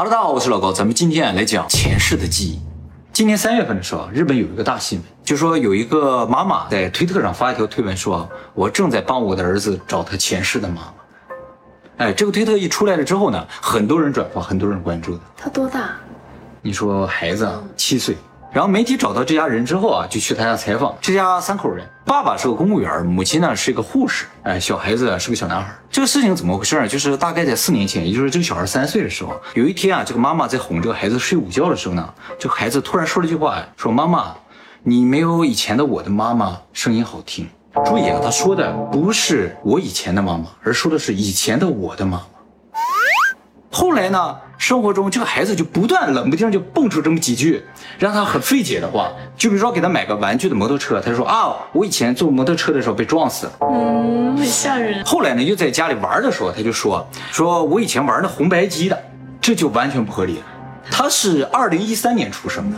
哈喽大家好，我是老高，咱们今天啊来讲前世的记忆。今年三月份的时候，日本有一个大新闻，就说有一个妈妈在推特上发一条推文，说我正在帮我的儿子找他前世的妈妈。哎，这个推特一出来了之后呢，很多人转发，很多人关注的。他多大？你说孩子啊，七岁。然后媒体找到这家人之后啊，就去他家采访。这家三口人，爸爸是个公务员，母亲呢是一个护士，哎，小孩子是个小男孩。这个事情怎么回事呢？就是大概在四年前，也就是这个小孩三岁的时候，有一天啊，这个妈妈在哄这个孩子睡午觉的时候呢，这个孩子突然说了一句话，说：“妈妈，你没有以前的我的妈妈声音好听。”注意啊，他说的不是我以前的妈妈，而说的是以前的我的妈妈。后来呢？生活中这个孩子就不断冷不丁就蹦出这么几句让他很费解的话，就比如说给他买个玩具的摩托车，他说啊，我以前坐摩托车的时候被撞死了，嗯，很吓人。后来呢，又在家里玩的时候，他就说说我以前玩那红白机的，这就完全不合理了。他是二零一三年出生的，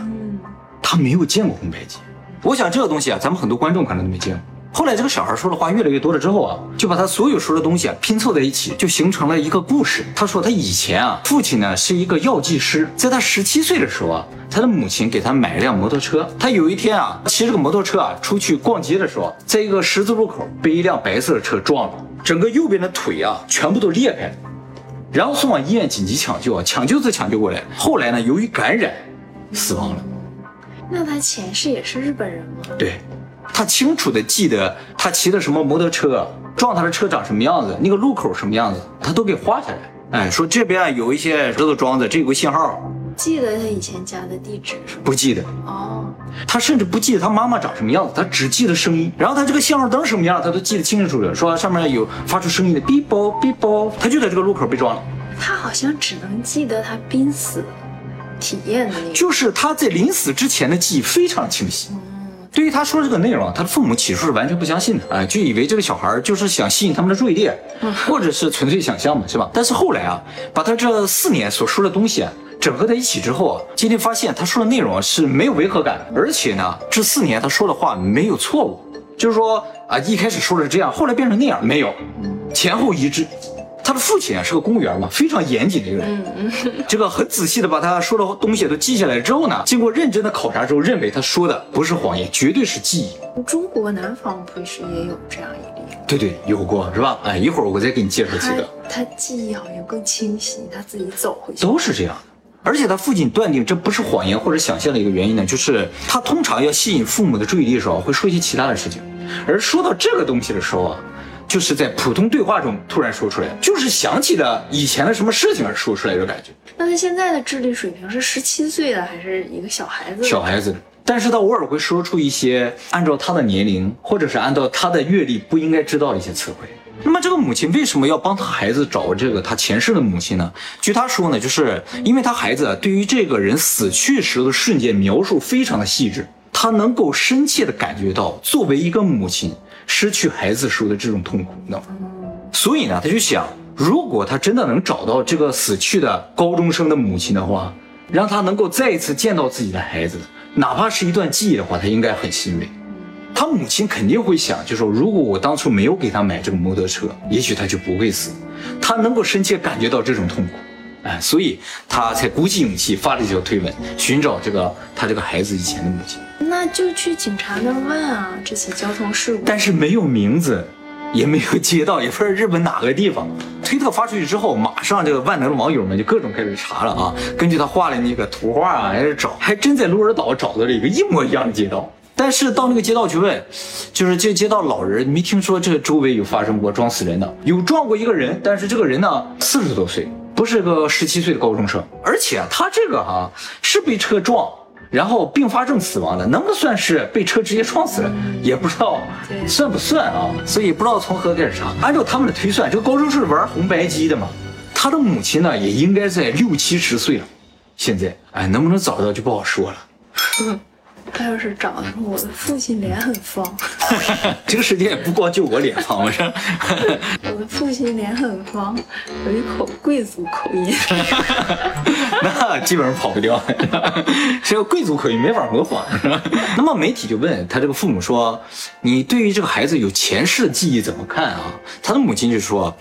他没有见过红白机。我想这个东西啊，咱们很多观众可能都没见过。后来这个小孩说的话越来越多了之后啊，就把他所有说的东西啊拼凑在一起，就形成了一个故事。他说他以前啊，父亲呢是一个药剂师，在他十七岁的时候啊，他的母亲给他买了辆摩托车。他有一天啊，骑这个摩托车啊出去逛街的时候，在一个十字路口被一辆白色的车撞了，整个右边的腿啊全部都裂开了，然后送往医院紧急抢救啊，抢救才抢救过来。后来呢，由于感染死亡了。那他前世也是日本人吗？对。他清楚的记得他骑的什么摩托车，撞他的车长什么样子，那个路口什么样子，他都给画下来。哎，说这边有一些石头桩子，这有个信号。记得他以前家的地址是吗？不记得。哦。他甚至不记得他妈妈长什么样子，他只记得声音。然后他这个信号灯什么样，他都记得清清楚楚。说上面有发出声音的哔啵哔啵，他就在这个路口被撞了。他好像只能记得他濒死体验的那个。就是他在临死之前的记忆非常清晰。对于他说的这个内容，他的父母起初是完全不相信的，哎，就以为这个小孩就是想吸引他们的注意力，或者是纯粹想象嘛，是吧？但是后来啊，把他这四年所说的东西啊整合在一起之后啊，今天发现他说的内容是没有违和感，而且呢，这四年他说的话没有错误，就是说啊，一开始说的是这样，后来变成那样，没有，前后一致。他的父亲啊是个公务员嘛，非常严谨的一个人。嗯嗯，这个很仔细的把他说的东西都记下来之后呢，经过认真的考察之后，认为他说的不是谎言，绝对是记忆。中国南方不是也有这样一例？对对，有过是吧？哎，一会儿我再给你介绍几个。他记忆好像更清晰，他自己走回去。都是这样的，而且他父亲断定这不是谎言或者想象的一个原因呢，就是他通常要吸引父母的注意力的时候，会说一些其他的事情，而说到这个东西的时候啊。就是在普通对话中突然说出来，就是想起了以前的什么事情而说出来的感觉。那他现在的智力水平是十七岁的，还是一个小孩子？小孩子，但是他偶尔会说出一些按照他的年龄，或者是按照他的阅历不应该知道的一些词汇。那么这个母亲为什么要帮他孩子找这个他前世的母亲呢？据他说呢，就是因为他孩子对于这个人死去时的瞬间描述非常的细致，他能够深切的感觉到作为一个母亲。失去孩子时候的这种痛苦，那所以呢，他就想，如果他真的能找到这个死去的高中生的母亲的话，让他能够再一次见到自己的孩子，哪怕是一段记忆的话，他应该很欣慰。他母亲肯定会想，就说如果我当初没有给他买这个摩托车，也许他就不会死。他能够深切感觉到这种痛苦，哎，所以他才鼓起勇气发了这条推文，寻找这个他这个孩子以前的母亲。那就去警察那问啊，这起交通事故。但是没有名字，也没有街道，也不知道日本哪个地方。推特发出去之后，马上这个万能的网友们就各种开始查了啊，根据他画的那个图画啊，开始找，还真在鹿儿岛找到了一个一模一样的街道。但是到那个街道去问，就是这街道老人没听说这周围有发生过撞死人的，有撞过一个人，但是这个人呢四十多岁，不是个十七岁的高中生，而且他这个哈是被车撞。然后并发症死亡的，能不能算是被车直接撞死了，也不知道算不算啊？所以不知道从何开始查。按照他们的推算，这个高中是玩红白机的嘛，他的母亲呢也应该在六七十岁了。现在，哎，能不能找到就不好说了。他要是找的时候，我的父亲脸很方。这个世界也不光就我脸方，是 我的父亲脸很方，有一口贵族口音。那基本上跑不掉，这个贵族口音没法模仿。那么媒体就问他这个父母说：“你对于这个孩子有前世的记忆怎么看啊？”他的母亲就说：“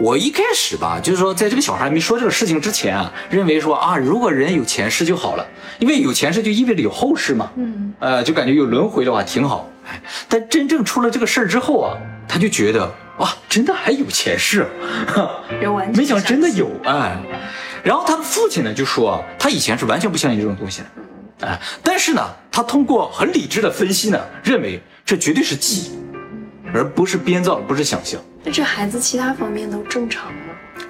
我一开始吧，就是说在这个小孩没说这个事情之前啊，认为说啊，如果人有前世就好了，因为有前世就意味着有后世嘛，嗯，呃，就感觉有轮回的话挺好。哎，但真正出了这个事儿之后啊，他就觉得哇，真的还有前世，有完没想到真的有哎。然后他的父亲呢就说，他以前是完全不相信这种东西的，哎，但是呢，他通过很理智的分析呢，认为这绝对是记忆，而不是编造，不是想象。那这孩子其他方面都正常吗？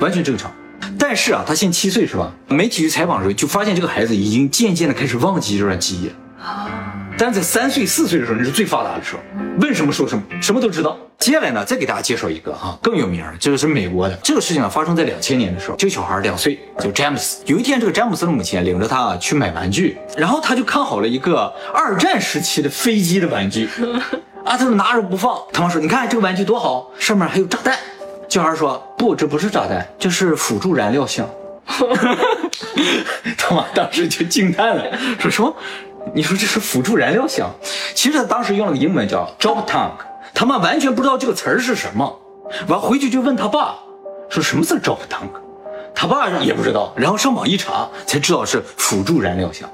完全正常。但是啊，他现七岁是吧？媒体去采访的时候就发现这个孩子已经渐渐的开始忘记这段记忆了。啊。但在三岁四岁的时候，那是最发达的时候，问什么说什么，什么都知道。接下来呢，再给大家介绍一个啊，更有名的，这个是美国的。这个事情啊，发生在两千年的时候，这个小孩两岁，叫詹姆斯。有一天，这个詹姆斯的母亲领着他去买玩具，然后他就看好了一个二战时期的飞机的玩具，啊，他就拿着不放。他妈说：“你看这个玩具多好，上面还有炸弹。”小孩说：“不，这不是炸弹，这是辅助燃料箱。”他妈当时就惊叹了，说什么？你说这是辅助燃料箱，其实他当时用了个英文叫 drop tank，他妈完全不知道这个词儿是什么，完回去就问他爸，说什么是 drop tank，他爸也不知道，然后上网一查才知道是辅助燃料箱。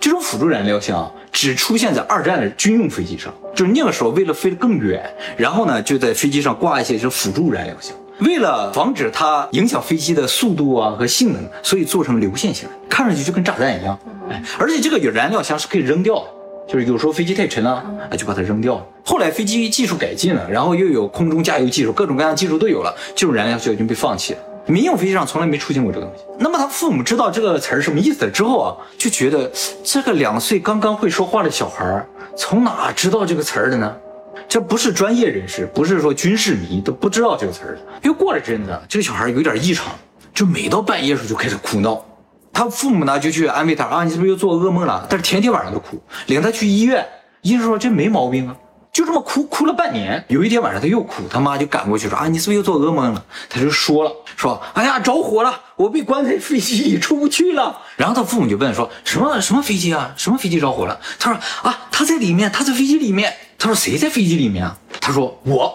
这种辅助燃料箱只出现在二战的军用飞机上，就是那个时候为了飞得更远，然后呢就在飞机上挂一些是辅助燃料箱。为了防止它影响飞机的速度啊和性能，所以做成流线型，看上去就跟炸弹一样。哎，而且这个有燃料箱是可以扔掉的，就是有时候飞机太沉了，哎，就把它扔掉了。后来飞机技术改进了，然后又有空中加油技术，各种各样的技术都有了，这种燃料箱已经被放弃了。民用飞机上从来没出现过这个东西。那么他父母知道这个词儿什么意思了之后啊，就觉得这个两岁刚刚会说话的小孩儿从哪知道这个词儿的呢？这不是专业人士，不是说军事迷都不知道这个词儿的。又过了阵子，这个小孩有点异常，就每到半夜时候就开始哭闹。他父母呢就去安慰他啊，你是不是又做噩梦了？但是天天晚上都哭，领他去医院，医生说这没毛病啊，就这么哭哭了半年。有一天晚上他又哭，他妈就赶过去说啊，你是不是又做噩梦了？他就说了，说哎呀着火了，我被关在飞机里出不去了。然后他父母就问说什么什么飞机啊？什么飞机着火了？他说啊他在里面，他在飞机里面。他说谁在飞机里面啊？他说我。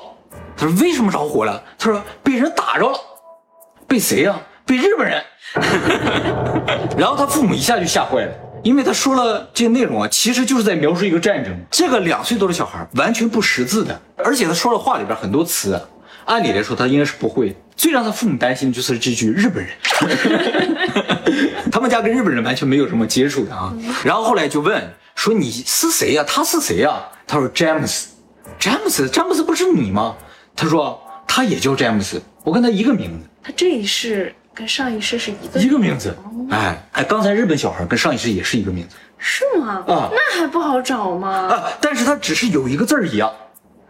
他说为什么着火了？他说被人打着了。被谁呀？被日本人。然后他父母一下就吓坏了，因为他说了这些内容啊，其实就是在描述一个战争。这个两岁多的小孩完全不识字的，而且他说的话里边很多词，按理来说他应该是不会。最让他父母担心的就是这句日本人，他们家跟日本人完全没有什么接触的啊。然后后来就问说你是谁呀？他是谁呀？他说詹姆斯，詹姆斯，詹姆斯不是你吗？他说他也叫詹姆斯，我跟他一个名字。他这一世。跟上一世是一个一个名字，哎哎，刚才日本小孩跟上一世也是一个名字，是吗？啊，那还不好找吗？啊，但是他只是有一个字儿一样，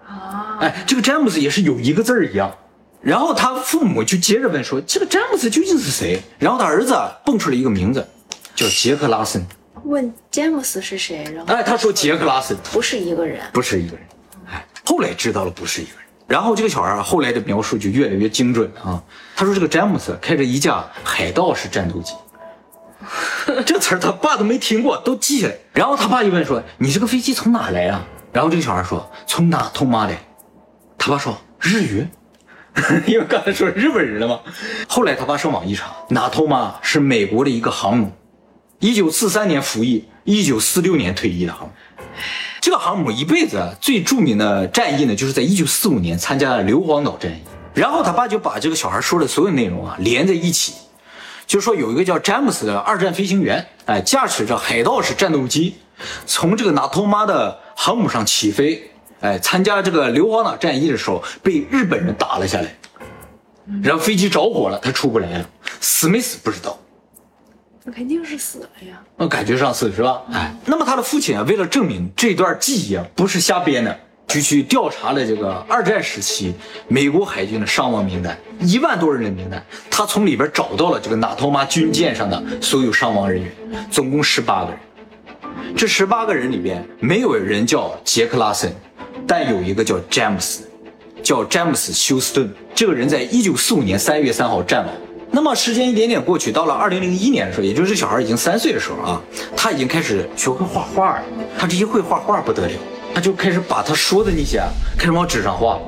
啊，哎，这个詹姆斯也是有一个字儿一样，然后他父母就接着问说，这个詹姆斯究竟是谁？然后他儿子蹦出了一个名字，叫杰克拉森。问詹姆斯是谁？然后哎，他说杰克拉森不是一个人，不是一个人，哎，后来知道了不是一个人。然后这个小孩后来的描述就越来越精准啊。他说这个詹姆斯开着一架海盗式战斗机，这词儿他爸都没听过，都记下来。然后他爸就问说：“你这个飞机从哪来啊？”然后这个小孩说：“从哪通妈来。”他爸说：“日语，因为刚才说日本人了嘛。”后来他爸上网一查，哪偷妈是美国的一个航母，一九四三年服役，一九四六年退役的航母。这个航母一辈子最著名的战役呢，就是在一九四五年参加了硫磺岛战役。然后他爸就把这个小孩说的所有内容啊连在一起，就说有一个叫詹姆斯的二战飞行员，哎，驾驶着海盗式战斗机，从这个纳托马的航母上起飞，哎，参加这个硫磺岛战役的时候被日本人打了下来，然后飞机着火了，他出不来了，死没死不知道。那肯定是死了呀，那感觉上死是吧？哎，那么他的父亲啊，为了证明这段记忆啊不是瞎编的，就去调查了这个二战时期美国海军的伤亡名单，一万多人的名单，他从里边找到了这个纳托马军舰上的所有伤亡人员，总共十八个人。这十八个人里边没有人叫杰克拉森，但有一个叫詹姆斯，叫詹姆斯休斯顿。这个人在一九四五年三月三号战亡。那么时间一点点过去，到了二零零一年的时候，也就是这小孩已经三岁的时候啊，他已经开始学会画画了。他这一会画画不得了，他就开始把他说的那些开始往纸上画，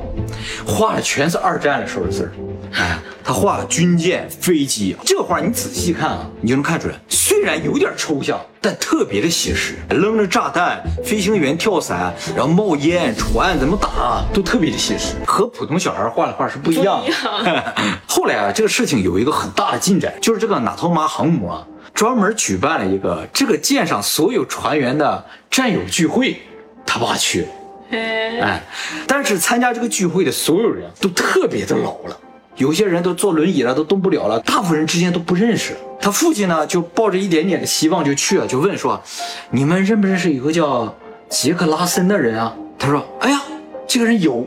画的全是二战的时候的事儿。哎，他画军舰、飞机，这画你仔细看啊，你就能看出来，虽然有点抽象，但特别的写实。扔着炸弹，飞行员跳伞，然后冒烟，船怎么打，都特别的写实，和普通小孩画的画是不一样的。后来啊，这个事情有一个很大的进展，就是这个纳托马航母啊，专门举办了一个这个舰上所有船员的战友聚会，他爸去了。哎，但是参加这个聚会的所有人都特别的老了。有些人都坐轮椅了，都动不了了。大部分人之间都不认识。他父亲呢，就抱着一点点的希望就去了，就问说：“你们认不认识有个叫杰克拉森的人啊？”他说：“哎呀，这个人有，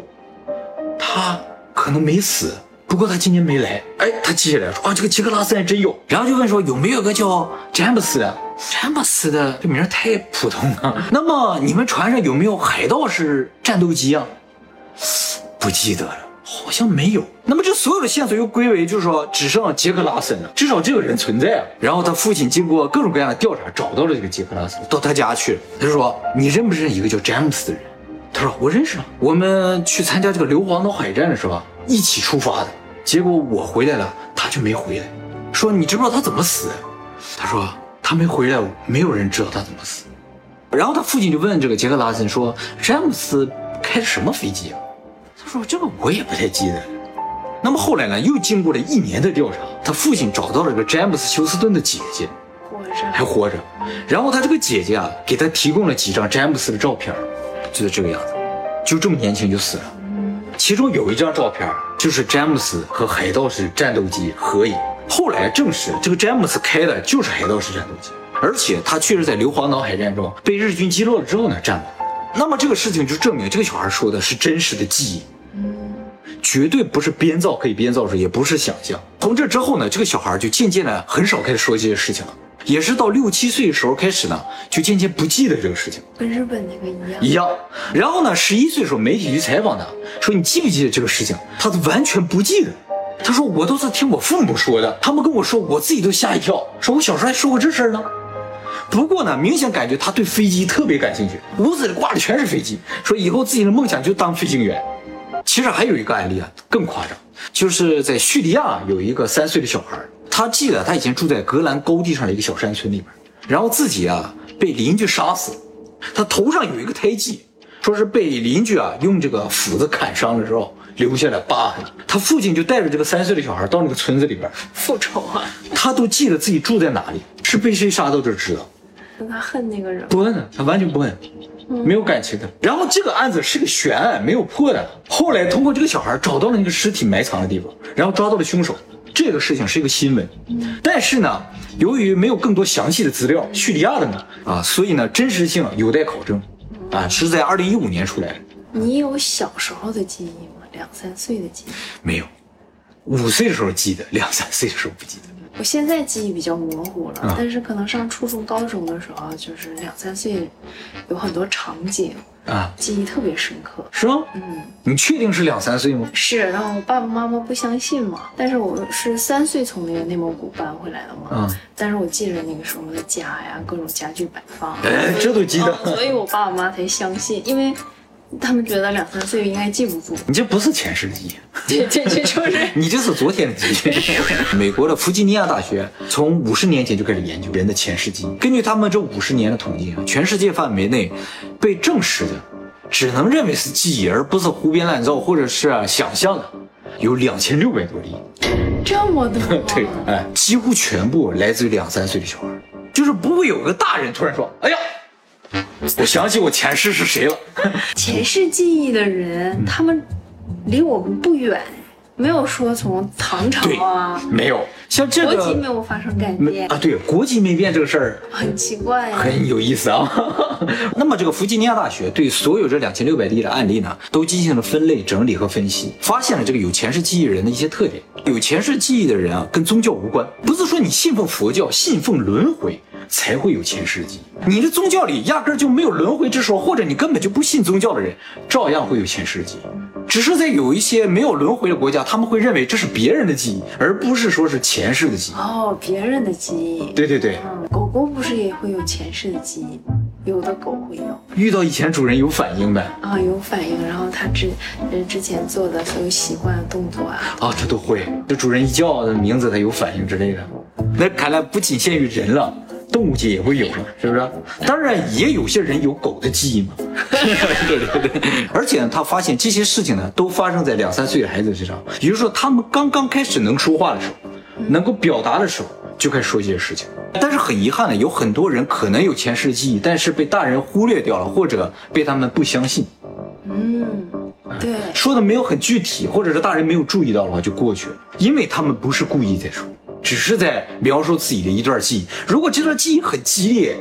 他可能没死，不过他今天没来。”哎，他记下来说：“啊，这个杰克拉森还真有。”然后就问说：“有没有个叫詹姆斯的？詹姆斯的这名太普通了。那么你们船上有没有海盗式战斗机啊？不记得了。”好像没有，那么这所有的线索又归为，就是说只剩杰克拉森了，至少这个人存在啊。然后他父亲经过各种各样的调查，找到了这个杰克拉森，到他家去。他就说：“你认不认识一个叫詹姆斯的人？”他说：“我认识啊，我们去参加这个硫磺岛海战的时候一起出发的。结果我回来了，他就没回来。说你知不知道他怎么死？他说他没回来，没有人知道他怎么死。然后他父亲就问这个杰克拉森说：詹姆斯开的什么飞机啊？”说这个我也不太记得。那么后来呢？又经过了一年的调查，他父亲找到了个詹姆斯休斯顿的姐姐，活着还活着。然后他这个姐姐啊，给他提供了几张詹姆斯的照片，就是这个样子，就这么年轻就死了。其中有一张照片就是詹姆斯和海盗式战斗机合影。后来证实，这个詹姆斯开的就是海盗式战斗机，而且他确实在硫磺岛海战中被日军击落了之后呢，战亡。那么这个事情就证明这个小孩说的是真实的记忆。绝对不是编造，可以编造出，也不是想象。从这之后呢，这个小孩就渐渐的很少开始说这些事情了，也是到六七岁的时候开始呢，就渐渐不记得这个事情，跟日本那个一样。一样。然后呢，十一岁的时候，媒体去采访他，说你记不记得这个事情？他完全不记得。他说我都是听我父母说的，他们跟我说，我自己都吓一跳，说我小时候还说过这事儿呢。不过呢，明显感觉他对飞机特别感兴趣，屋子里挂的全是飞机，说以后自己的梦想就当飞行员。其实还有一个案例啊，更夸张，就是在叙利亚有一个三岁的小孩，他记得他以前住在格兰高地上的一个小山村里面，然后自己啊被邻居杀死，他头上有一个胎记，说是被邻居啊用这个斧子砍伤了之后留下了疤痕。他父亲就带着这个三岁的小孩到那个村子里边复仇啊，他都记得自己住在哪里，是被谁杀都知道。那他恨那个人？不恨，他完全不恨。没有感情的。然后这个案子是个悬案，没有破的。后来通过这个小孩找到了那个尸体埋藏的地方，然后抓到了凶手。这个事情是一个新闻，但是呢，由于没有更多详细的资料，叙利亚的呢啊，所以呢真实性有待考证。啊，是在二零一五年出来的。你有小时候的记忆吗？两三岁的记忆？没有，五岁的时候记得，两三岁的时候不记得。我现在记忆比较模糊了，但是可能上初中、高中的时候，就是两三岁，有很多场景啊，记忆特别深刻。是吗？嗯，你确定是两三岁吗？是，然后我爸爸妈妈不相信嘛，但是我是三岁从那个内蒙古搬回来的嘛，嗯，但是我记着那个时候的家呀，各种家具摆放，哎，这都记得，所以我爸爸妈妈才相信，因为。他们觉得两三岁应该记不住，你这不是前世的记忆，这这这就是，你这是昨天的记忆。美国的弗吉尼亚大学从五十年前就开始研究人的前世记忆，根据他们这五十年的统计，全世界范围内被证实的，只能认为是记忆而不是胡编乱造或者是想象的，有两千六百多例，这么多？对，哎，几乎全部来自于两三岁的小孩，就是不会有个大人突然说，哎呀。我想起我前世是谁了。前世记忆的人，他们离我们不远，没有说从唐朝啊，没有。像这个国籍没有发生改变啊，对，国籍没变这个事儿很奇怪，很有意思啊。那么这个弗吉尼亚大学对所有这两千六百例的案例呢，都进行了分类整理和分析，发现了这个有前世记忆人的一些特点。有前世记忆的人啊，跟宗教无关，不是说你信奉佛教、信奉轮回。才会有前世记忆。你的宗教里压根就没有轮回之说，或者你根本就不信宗教的人，照样会有前世记忆。只是在有一些没有轮回的国家，他们会认为这是别人的记忆，而不是说是前世的记忆。哦，别人的记忆。对对对。狗狗不是也会有前世的记忆吗？有的狗会有，遇到以前主人有反应呗？啊，有反应，然后它之人之前做的所有习惯的动作啊，啊，它都会。这主人一叫的名字，它有反应之类的。那看来不仅限于人了，动物界也会有了，是不是？当然，也有些人有狗的记忆嘛。对对对。而且呢，他发现这些事情呢，都发生在两三岁的孩子身上，也就是说，他们刚刚开始能说话的时候，能够表达的时候。就开始说这些事情，但是很遗憾的，有很多人可能有前世记忆，但是被大人忽略掉了，或者被他们不相信。嗯，对，说的没有很具体，或者是大人没有注意到的话就过去了，因为他们不是故意在说，只是在描述自己的一段记忆。如果这段记忆很激烈，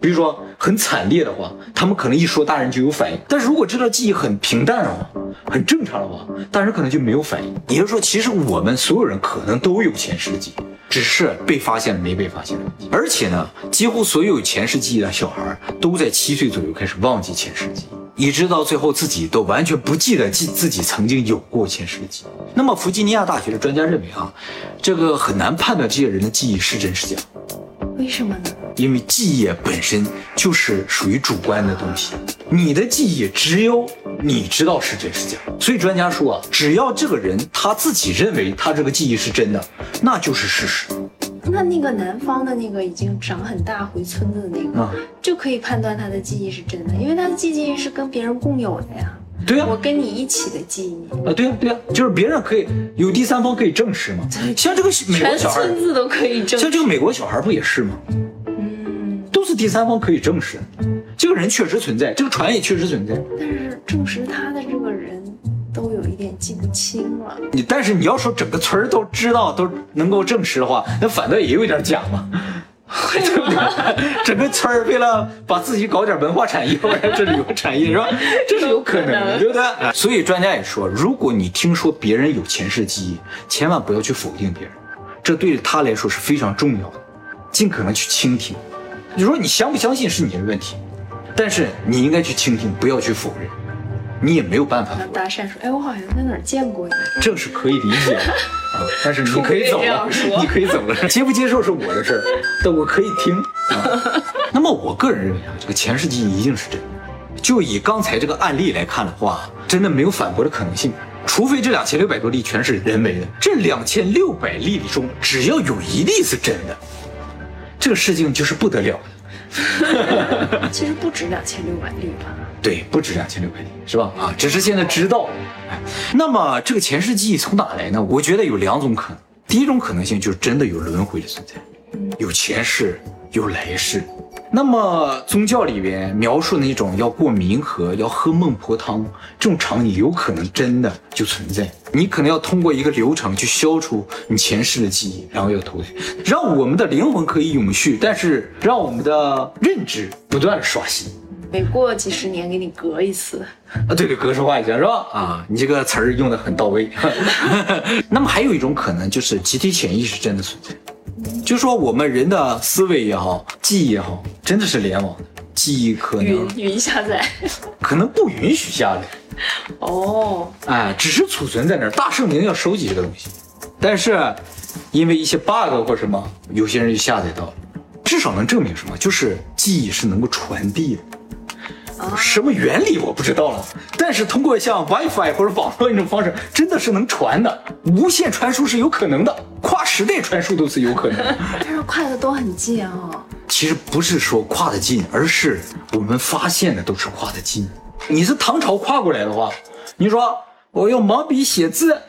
比如说很惨烈的话，他们可能一说大人就有反应；但是如果这段记忆很平淡的话，很正常的话，大人可能就没有反应。也就是说，其实我们所有人可能都有前世记忆。只是被发现了没被发现的问题，而且呢，几乎所有前世记忆的小孩都在七岁左右开始忘记前世记忆，一直到最后自己都完全不记得记自己曾经有过前世的记忆。那么，弗吉尼亚大学的专家认为啊，这个很难判断这些人的记忆是真是假。为什么呢？因为记忆本身就是属于主观的东西，你的记忆只有你知道是真是假。所以专家说啊，只要这个人他自己认为他这个记忆是真的，那就是事实。那那个南方的那个已经长很大回村子的那个，就可以判断他的记忆是真的，因为他的记忆是跟别人共有的呀。对呀，我跟你一起的记忆啊，对呀对呀，就是别人可以有第三方可以证实嘛。像这个美国小孩，村子都可以证。像这个美国小孩不也是吗？嗯，都是第三方可以证实，这个人确实存在，这个船也确实存在。但是证实他的这个记不清了。你但是你要说整个村都知道都能够证实的话，那反倒也有点假嘛。对不对？整个村儿为了把自己搞点文化产业或者这旅游产业是吧？这是有可能的，对不对？所以专家也说，如果你听说别人有前世记忆，千万不要去否定别人，这对他来说是非常重要的。尽可能去倾听。你说你相不相信是你的问题，但是你应该去倾听，不要去否认。你也没有办法。搭讪说：“哎，我好像在哪儿见过你。”这是可以理解的 啊，但是你可以走了，你可以走了。接不接受是我的事儿，但我可以听。那么我个人认为啊，这个前世记忆一定是真的。就以刚才这个案例来看的话，真的没有反驳的可能性。除非这两千六百多例全是人为的，这两千六百例里中，只要有一例是真的，这个事情就是不得了。其实不止两千六百例吧。对，不止两千六百例，是吧？啊，只是现在知道。那么这个前世记忆从哪来呢？我觉得有两种可能。第一种可能性就是真的有轮回的存在，有前世，有来世。那么宗教里边描述那种要过冥河、要喝孟婆汤这种场景，有可能真的就存在。你可能要通过一个流程去消除你前世的记忆，然后要投胎，让我们的灵魂可以永续，但是让我们的认知不断的刷新。每过几十年给你隔一次啊，对对，格式化一下是吧？啊，你这个词儿用的很到位。那么还有一种可能就是集体潜意识真的存在。就说我们人的思维也好，记忆也好，真的是联网的。记忆可能云云下载，可能不允许下载。哦，哎，只是储存在那儿。大圣灵要收集这个东西，但是因为一些 bug 或什么，有些人就下载到了。至少能证明什么？就是记忆是能够传递的。什么原理我不知道了，但是通过像 WiFi 或者网络那种方式，真的是能传的，无线传输是有可能的，跨时代传输都是有可能。但是跨的都很近啊。其实不是说跨的近，而是我们发现的都是跨的近。你是唐朝跨过来的话，你说我用毛笔写字。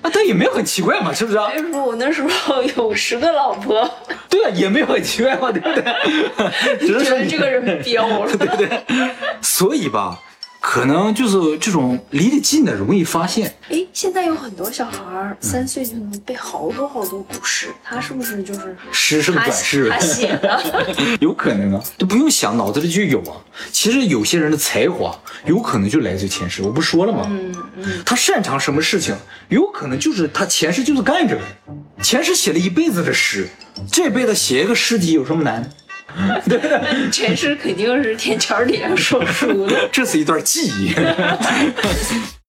啊，但也没有很奇怪嘛，是不是？哎，我那时候有十个老婆。对啊，也没有很奇怪嘛，对不对？只是说这个人彪了，对不对？所以吧。可能就是这种离得近的容易发现。哎，现在有很多小孩三岁就能背好多好多古诗，他是不是就是诗圣转世？他写的？有可能啊，都不用想，脑子里就有啊。其实有些人的才华有可能就来自于前世，我不说了吗？嗯嗯，他擅长什么事情，有可能就是他前世就是干这个，前世写了一辈子的诗，这辈子写一个诗集有什么难？对，前世肯定是天桥底下说书的。这是一段记忆。